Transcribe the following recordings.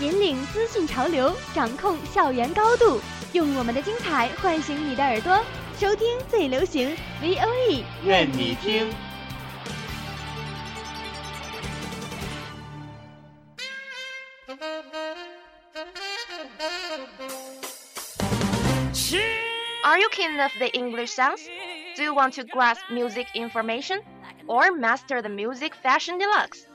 引领资讯潮流，掌控校园高度，用我们的精彩唤醒你的耳朵，收听最流行 V O E，愿你听。Are you keen of the English sounds? Do you want to grasp music information? Or master the music fashion deluxe?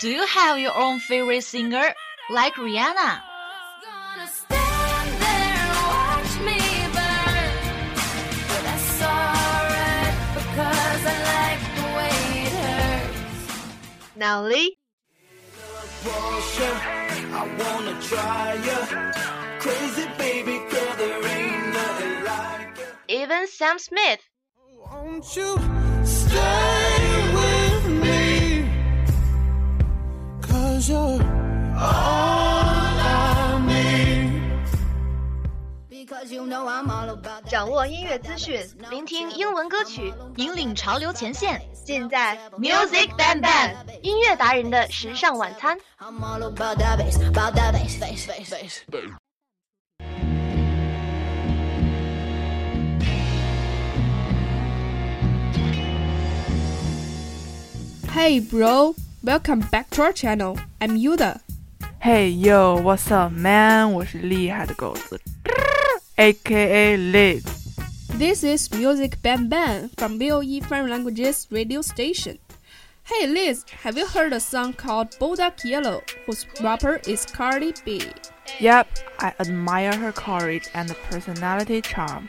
Do you have your own favorite singer, like Rihanna? Now Lee, I wanna Cause you're all I need. Because you know I'm all about that. 掌握音乐资讯，聆听英文歌曲，引领潮流前线。尽在 Music Bang Bang 音乐达人的时尚晚餐。 I'm all about that bass, about that bass, bass, bass, bass. Hey bro, welcome back to our channel. I'm Yuda。Hey yo, what's up, man? 我是厉害的狗子，A.K.A. Liz. This is Music Bam Bam from VOE Foreign Languages Radio Station. Hey Liz, have you heard a song called Bodak Yellow, whose rapper is Cardi B? Yep, I admire her courage and personality charm.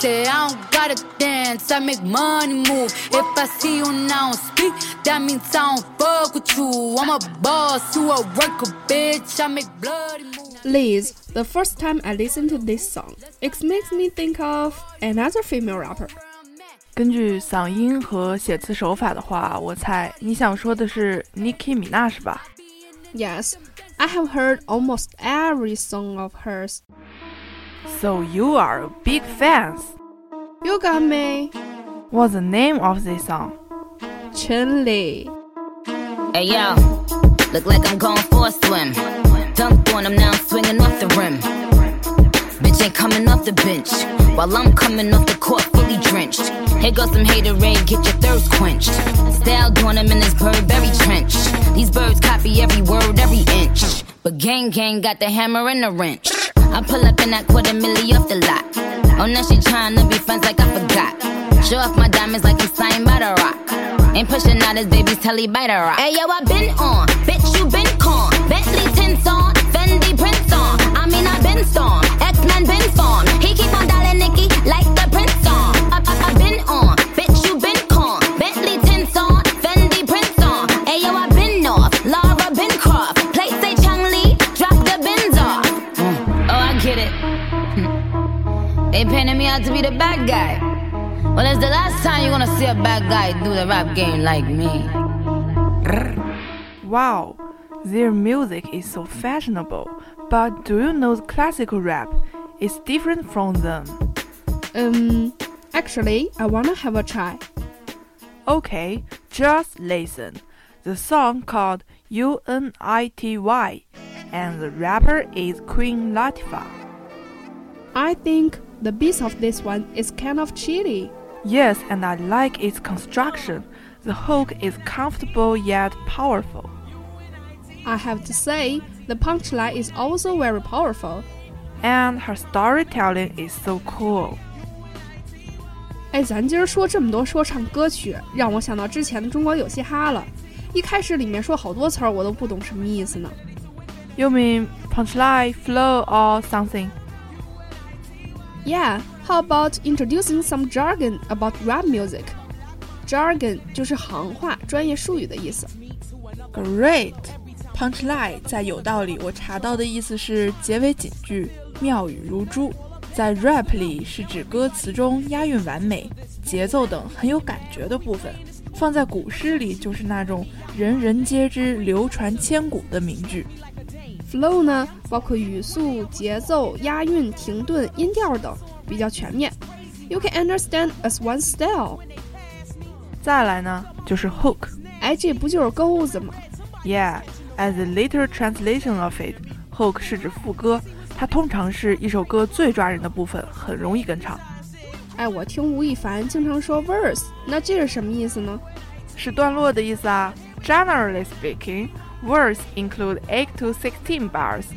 Say I don't gotta dance, I make money move. If I see you now speak, that means I don't fuck with you. I'm a boss, you a worker, bitch. I make bloody moves. Liz, the first time I listened to this song, it makes me think of another female rapper. 根据嗓音和写词手法的话，我猜你想说的是 Nicki Minaj 吧？ Yes, I have heard almost every song of hers. So you are a big fans. You got me, What's the name of this song? Chun-Li. Hey yo, look like I'm going for a swim. Dunked on him, now I'm swinging off the rim. Bitch ain't coming off the bench. While I'm coming off the court fully drenched. Here goes some haterade, get your thirst quenched. Style doing him in this Burberry trench. These birds copy every word, every inch. But gang gang got the hammer and the wrench. I pull up in that quarter milli off the lot. Oh, now she tryna be friends like I forgot. Show off my diamonds like I'm signed by the rock. Ain't pushing out his baby's telly by the rock. Hey yo, I been on, bitch you been con. Bentley tints on, Fendi prints on. I mean I been storm, X Men been formed. He keep on dialing Nicki like bad guy. Well, it's the last time you're gonna see a bad guy do the rap game like me. Wow, their music is so fashionable. But do you know the classical rap It's different from them? Um, actually, I wanna have a try. Okay, just listen. The song called U-N-I-T-Y, and the rapper is Queen Latifah. I think the bass of this one is kind of chilly. Yes, and I like its construction. The hook is comfortable yet powerful. I have to say, the punchline is also very powerful. And her storytelling is so cool. 哎，咱今儿说这么多说唱歌曲，让我想到之前的中国有嘻哈了。一开始里面说好多词儿，我都不懂什么意思呢。You mean punchline, flow, or something? Yeah, how about introducing some jargon about rap music? Jargon 就是行话、专业术语的意思。Great. Punchline 在有道理我查到的意思是结尾警句，妙语如珠。在 rap 里是指歌词中押韵完美、节奏等很有感觉的部分。放在古诗里就是那种人人皆知、流传千古的名句。Flow 呢，包括语速、节奏、押韵、停顿、音调等，比较全面。You can understand as one style。再来呢，就是 hook。哎，这不就是钩子吗 Yeah, as a literal translation of it, hook 是指副歌，它通常是一首歌最抓人的部分，很容易跟唱。哎，我听吴亦凡经常说 verse，那这是什么意思呢？是段落的意思啊。Generally speaking, Words include 8 to 16 bars.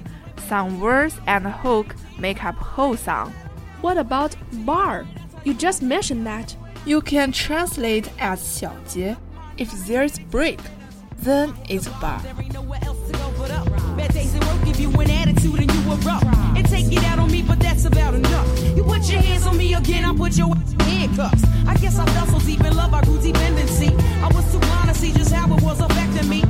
Some verse and hook make up whole song. What about bar? You just mentioned that. You can translate as 小节. If there's break, then it's bar. There ain't nowhere else to go but up. Bad days at work give you an attitude and you erupt. And take it out on me, but that's about enough. You put your hands on me again, I put your ass in handcuffs. I guess I fell so deep in love, I grew dependency. I was too blind to see just how it was affecting me.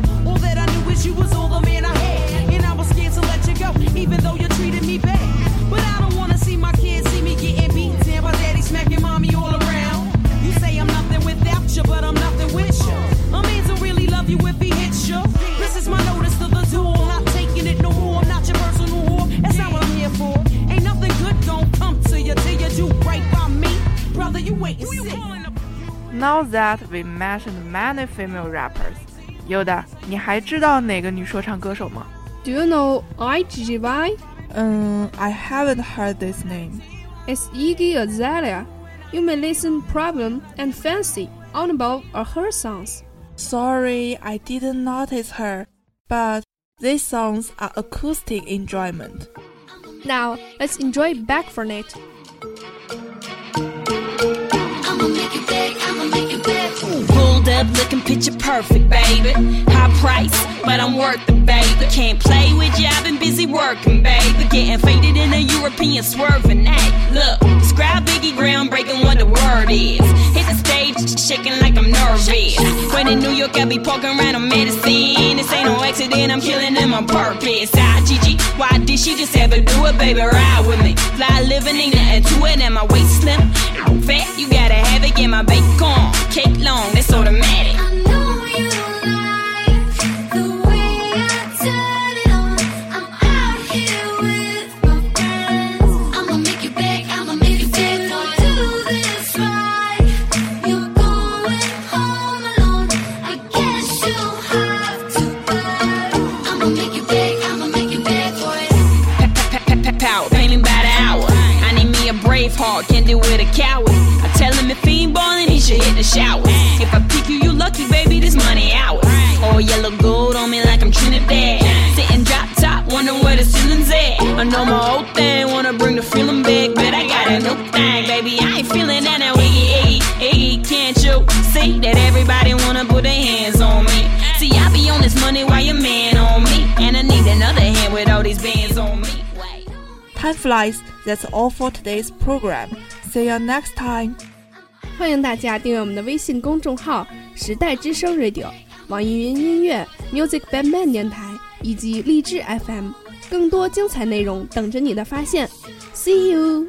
All that I knew is you was all the man I had. And I was scared to let you go, even though you treated me bad. But I don't wanna see my kids see me getting beaten down by daddy smacking mommy all around. You say I'm nothing without you, but I'm nothing with you. A man don't really love you if he hits you. This is my notice to the door. Not taking it no more. I'm not your personal whore. That's not what I'm here for. Ain't nothing good gon' come to you till you do right by me. Brother, you wait and see. Now that we mentioned many female rappers, Yoda，你还知道哪个女说唱歌手吗？Do you know Iggy? I haven't heard this name. It's Iggy Azalea. You may listen Problem and Fancy on about or her songs. Sorry, I didn't notice her, but these songs are acoustic enjoyment. Now, let's enjoy Back for Night. Up looking picture perfect, baby. High price, but I'm worth it, baby. Can't play with you, I've been busy working, baby. Getting faded in a European swerving act. Look, describe Biggie groundbreaking what the word is. Hit the stage, shaking like I'm nervous. When in New York, I be poking around on medicine. This ain't no accident, I'm killing them on purpose. Ah, Gigi, why did she just ever do it, baby? Ride with me. Fly living, ain't nothing to it, and my waist slim. Fat, you gotta have it, get my bacon. Cake long, that's automatic. If I pick you, you lucky, baby, this money ours. All yellow gold on me like I'm Trinidad. Sitting drop top, wondering where the ceiling's at. I know my old thing, wanna bring the feeling back, but I got a new thing, baby. I ain't feeling that now, iggy, iggy, iggy. Can't you see that everybody wanna put their hands on me? See, I be on this money while your man on me, and I need another hand with all these bands on me. Wait. Time flies. That's all for today's program. See you next time. 欢迎大家订阅我们的微信公众号“时代之声 Radio”、网易云音乐、Music Band Man 电台以及励志 FM，更多精彩内容等着你的发现。See you。